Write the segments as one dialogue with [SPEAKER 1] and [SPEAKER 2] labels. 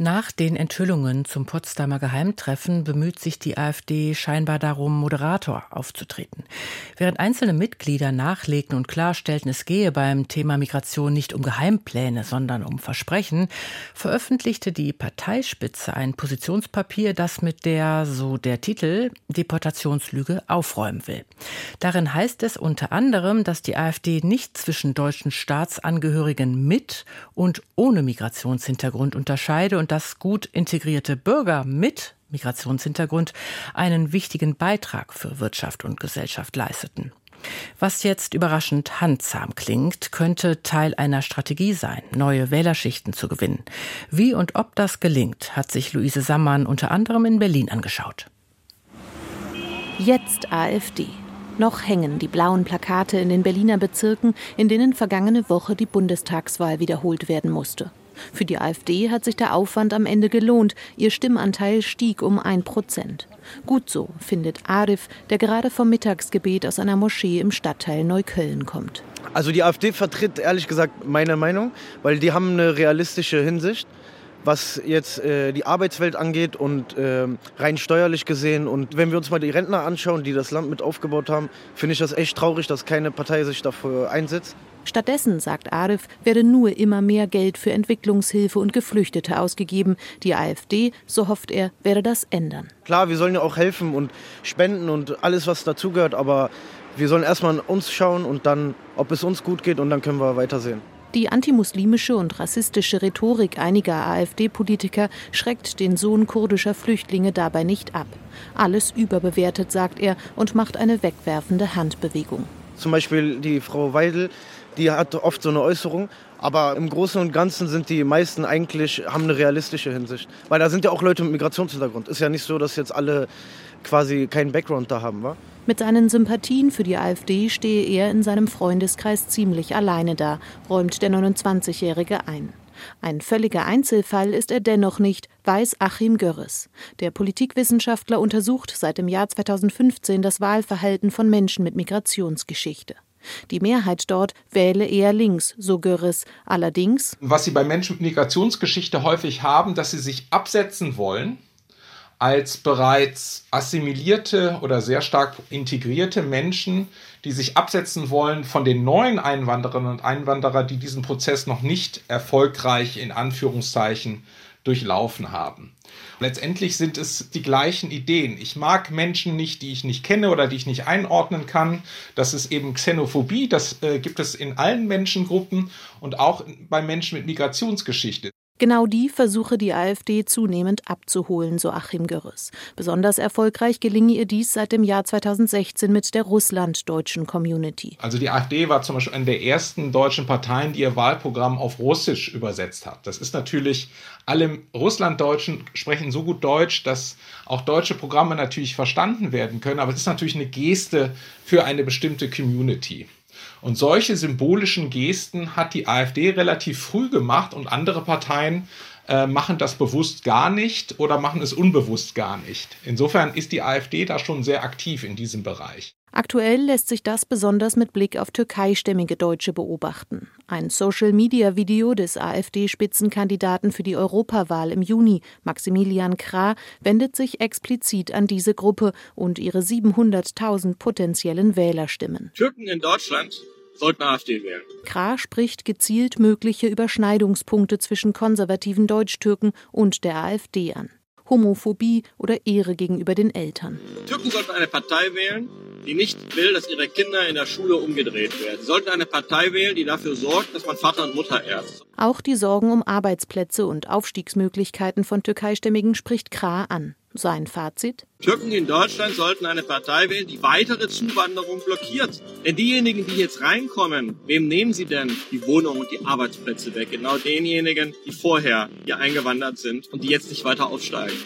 [SPEAKER 1] nach den Enthüllungen zum Potsdamer Geheimtreffen bemüht sich die AfD scheinbar darum, Moderator aufzutreten. Während einzelne Mitglieder nachlegten und klarstellten, es gehe beim Thema Migration nicht um Geheimpläne, sondern um Versprechen, veröffentlichte die Parteispitze ein Positionspapier, das mit der, so der Titel, Deportationslüge aufräumen will. Darin heißt es unter anderem, dass die AfD nicht zwischen deutschen Staatsangehörigen mit und ohne Migrationshintergrund unterscheide und dass gut integrierte Bürger mit Migrationshintergrund einen wichtigen Beitrag für Wirtschaft und Gesellschaft leisteten. Was jetzt überraschend handsam klingt, könnte Teil einer Strategie sein, neue Wählerschichten zu gewinnen. Wie und ob das gelingt, hat sich Luise Sammann unter anderem in Berlin angeschaut.
[SPEAKER 2] Jetzt AfD. Noch hängen die blauen Plakate in den Berliner Bezirken, in denen vergangene Woche die Bundestagswahl wiederholt werden musste. Für die AfD hat sich der Aufwand am Ende gelohnt. Ihr Stimmanteil stieg um ein Prozent. Gut so, findet Arif, der gerade vom Mittagsgebet aus einer Moschee im Stadtteil Neukölln kommt.
[SPEAKER 3] Also die AfD vertritt ehrlich gesagt meine Meinung, weil die haben eine realistische Hinsicht was jetzt äh, die Arbeitswelt angeht und äh, rein steuerlich gesehen. Und wenn wir uns mal die Rentner anschauen, die das Land mit aufgebaut haben, finde ich das echt traurig, dass keine Partei sich dafür einsetzt.
[SPEAKER 2] Stattdessen, sagt Arif, werde nur immer mehr Geld für Entwicklungshilfe und Geflüchtete ausgegeben. Die AfD, so hofft er, werde das ändern.
[SPEAKER 3] Klar, wir sollen ja auch helfen und spenden und alles, was dazugehört, aber wir sollen erstmal an uns schauen und dann, ob es uns gut geht und dann können wir weitersehen.
[SPEAKER 2] Die antimuslimische und rassistische Rhetorik einiger AfD-Politiker schreckt den Sohn kurdischer Flüchtlinge dabei nicht ab. Alles überbewertet, sagt er und macht eine wegwerfende Handbewegung.
[SPEAKER 3] Zum Beispiel die Frau Weidel, die hat oft so eine Äußerung, aber im Großen und Ganzen sind die meisten eigentlich, haben eine realistische Hinsicht. Weil da sind ja auch Leute mit Migrationshintergrund. Ist ja nicht so, dass jetzt alle quasi keinen Background da haben, wa?
[SPEAKER 2] Mit seinen Sympathien für die AfD stehe er in seinem Freundeskreis ziemlich alleine da, räumt der 29-Jährige ein. Ein völliger Einzelfall ist er dennoch nicht, weiß Achim Görres. Der Politikwissenschaftler untersucht seit dem Jahr 2015 das Wahlverhalten von Menschen mit Migrationsgeschichte. Die Mehrheit dort wähle eher links, so Görres. Allerdings.
[SPEAKER 4] Was sie bei Menschen mit Migrationsgeschichte häufig haben, dass sie sich absetzen wollen als bereits assimilierte oder sehr stark integrierte Menschen, die sich absetzen wollen von den neuen Einwandererinnen und Einwanderern, die diesen Prozess noch nicht erfolgreich in Anführungszeichen durchlaufen haben. Letztendlich sind es die gleichen Ideen. Ich mag Menschen nicht, die ich nicht kenne oder die ich nicht einordnen kann. Das ist eben Xenophobie. Das äh, gibt es in allen Menschengruppen und auch bei Menschen mit Migrationsgeschichte.
[SPEAKER 2] Genau die versuche die AfD zunehmend abzuholen, so Achim Görres. Besonders erfolgreich gelinge ihr dies seit dem Jahr 2016 mit der russlanddeutschen Community.
[SPEAKER 4] Also die AfD war zum Beispiel eine der ersten deutschen Parteien, die ihr Wahlprogramm auf Russisch übersetzt hat. Das ist natürlich, alle Russlanddeutschen sprechen so gut Deutsch, dass auch deutsche Programme natürlich verstanden werden können, aber es ist natürlich eine Geste für eine bestimmte Community. Und solche symbolischen Gesten hat die AfD relativ früh gemacht und andere Parteien äh, machen das bewusst gar nicht oder machen es unbewusst gar nicht. Insofern ist die AfD da schon sehr aktiv in diesem Bereich.
[SPEAKER 2] Aktuell lässt sich das besonders mit Blick auf türkeistämmige Deutsche beobachten. Ein Social-Media-Video des AfD-Spitzenkandidaten für die Europawahl im Juni, Maximilian Krah, wendet sich explizit an diese Gruppe und ihre 700.000 potenziellen Wählerstimmen.
[SPEAKER 5] Türken in Deutschland sollten AfD wählen.
[SPEAKER 2] Krah spricht gezielt mögliche Überschneidungspunkte zwischen konservativen Deutschtürken und der AfD an. Homophobie oder Ehre gegenüber den Eltern.
[SPEAKER 5] Türken sollten eine Partei wählen, die nicht will, dass ihre Kinder in der Schule umgedreht werden. Sie sollten eine Partei wählen, die dafür sorgt, dass man Vater und Mutter ehrt.
[SPEAKER 2] Auch die Sorgen um Arbeitsplätze und Aufstiegsmöglichkeiten von Türkeistämmigen spricht Krah an. Sein Fazit?
[SPEAKER 5] Türken in Deutschland sollten eine Partei wählen, die weitere Zuwanderung blockiert. Denn diejenigen, die jetzt reinkommen, wem nehmen sie denn die Wohnungen und die Arbeitsplätze weg? Genau denjenigen, die vorher hier eingewandert sind und die jetzt nicht weiter aufsteigen.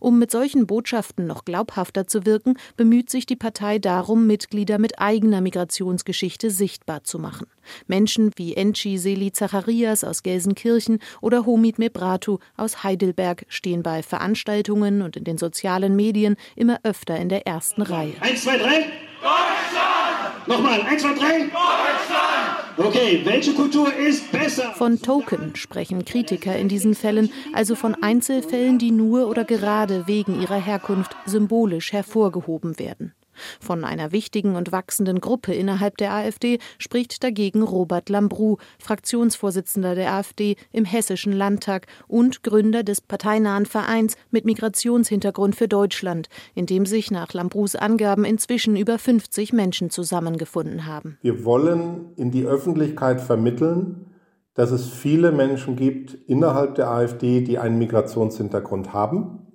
[SPEAKER 2] Um mit solchen Botschaften noch glaubhafter zu wirken, bemüht sich die Partei darum, Mitglieder mit eigener Migrationsgeschichte sichtbar zu machen. Menschen wie Enchi Seli Zacharias aus Gelsenkirchen oder Homid Mebratu aus Heidelberg stehen bei Veranstaltungen und in den sozialen Medien immer öfter in der ersten Reihe.
[SPEAKER 6] Eins, zwei, drei. Deutschland! Nochmal, eins, zwei, drei. Deutschland! Okay, welche Kultur ist besser?
[SPEAKER 2] Von Token sprechen Kritiker in diesen Fällen, also von Einzelfällen, die nur oder gerade wegen ihrer Herkunft symbolisch hervorgehoben werden. Von einer wichtigen und wachsenden Gruppe innerhalb der AfD spricht dagegen Robert Lambrou, Fraktionsvorsitzender der AfD im Hessischen Landtag und Gründer des parteinahen Vereins mit Migrationshintergrund für Deutschland, in dem sich nach Lambrous Angaben inzwischen über 50 Menschen zusammengefunden haben.
[SPEAKER 7] Wir wollen in die Öffentlichkeit vermitteln, dass es viele Menschen gibt innerhalb der AfD, die einen Migrationshintergrund haben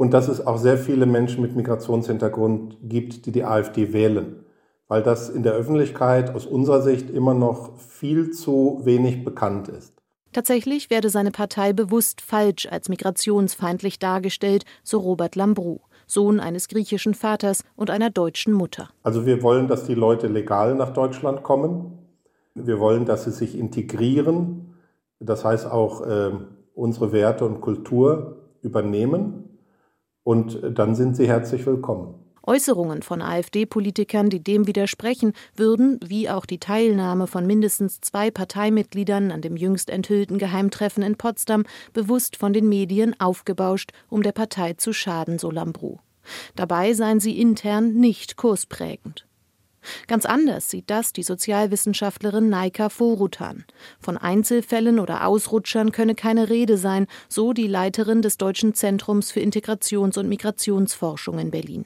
[SPEAKER 7] und dass es auch sehr viele Menschen mit Migrationshintergrund gibt, die die AfD wählen, weil das in der Öffentlichkeit aus unserer Sicht immer noch viel zu wenig bekannt ist.
[SPEAKER 2] Tatsächlich werde seine Partei bewusst falsch als migrationsfeindlich dargestellt, so Robert Lambrou, Sohn eines griechischen Vaters und einer deutschen Mutter.
[SPEAKER 7] Also wir wollen, dass die Leute legal nach Deutschland kommen. Wir wollen, dass sie sich integrieren, das heißt auch äh, unsere Werte und Kultur übernehmen und dann sind Sie herzlich willkommen.
[SPEAKER 2] Äußerungen von AfD-Politikern, die dem widersprechen, würden, wie auch die Teilnahme von mindestens zwei Parteimitgliedern an dem jüngst enthüllten Geheimtreffen in Potsdam, bewusst von den Medien aufgebauscht, um der Partei zu schaden, so Lambrou. Dabei seien sie intern nicht kursprägend. Ganz anders sieht das die Sozialwissenschaftlerin Naika Vorutan. Von Einzelfällen oder Ausrutschern könne keine Rede sein, so die Leiterin des Deutschen Zentrums für Integrations- und Migrationsforschung in Berlin.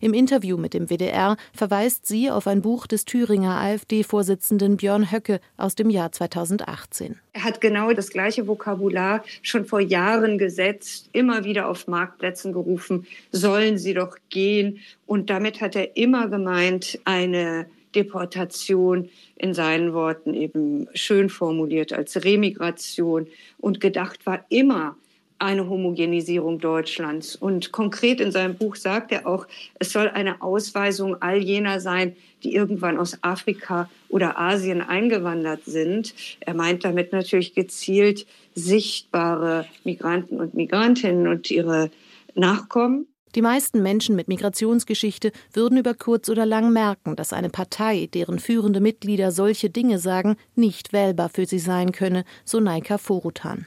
[SPEAKER 2] Im Interview mit dem WDR verweist sie auf ein Buch des Thüringer AfD-Vorsitzenden Björn Höcke aus dem Jahr 2018.
[SPEAKER 8] Er hat genau das gleiche Vokabular schon vor Jahren gesetzt, immer wieder auf Marktplätzen gerufen, sollen sie doch gehen. Und damit hat er immer gemeint, eine Deportation in seinen Worten eben schön formuliert als Remigration. Und gedacht war immer, eine Homogenisierung Deutschlands. Und konkret in seinem Buch sagt er auch, es soll eine Ausweisung all jener sein, die irgendwann aus Afrika oder Asien eingewandert sind. Er meint damit natürlich gezielt sichtbare Migranten und Migrantinnen und ihre Nachkommen.
[SPEAKER 2] Die meisten Menschen mit Migrationsgeschichte würden über kurz oder lang merken, dass eine Partei, deren führende Mitglieder solche Dinge sagen, nicht wählbar für sie sein könne, so Naika Forutan.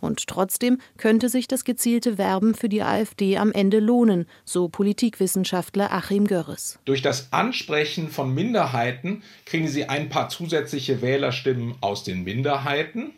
[SPEAKER 2] Und trotzdem könnte sich das gezielte Werben für die AfD am Ende lohnen, so Politikwissenschaftler Achim Görres.
[SPEAKER 4] Durch das Ansprechen von Minderheiten kriegen sie ein paar zusätzliche Wählerstimmen aus den Minderheiten.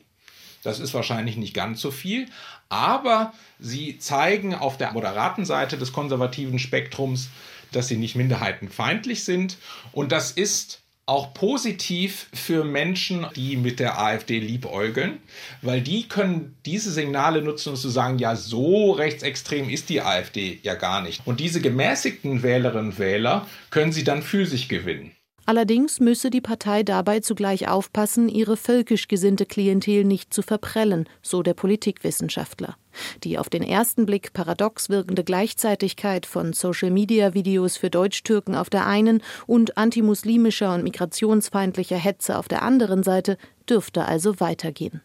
[SPEAKER 4] Das ist wahrscheinlich nicht ganz so viel, aber sie zeigen auf der moderaten Seite des konservativen Spektrums, dass sie nicht minderheitenfeindlich sind. Und das ist auch positiv für Menschen, die mit der AfD liebäugeln, weil die können diese Signale nutzen, um zu sagen, ja, so rechtsextrem ist die AfD ja gar nicht. Und diese gemäßigten Wählerinnen und Wähler können sie dann für sich gewinnen.
[SPEAKER 2] Allerdings müsse die Partei dabei zugleich aufpassen, ihre völkisch gesinnte Klientel nicht zu verprellen, so der Politikwissenschaftler. Die auf den ersten Blick paradox wirkende Gleichzeitigkeit von Social-Media-Videos für Deutschtürken auf der einen und antimuslimischer und migrationsfeindlicher Hetze auf der anderen Seite dürfte also weitergehen.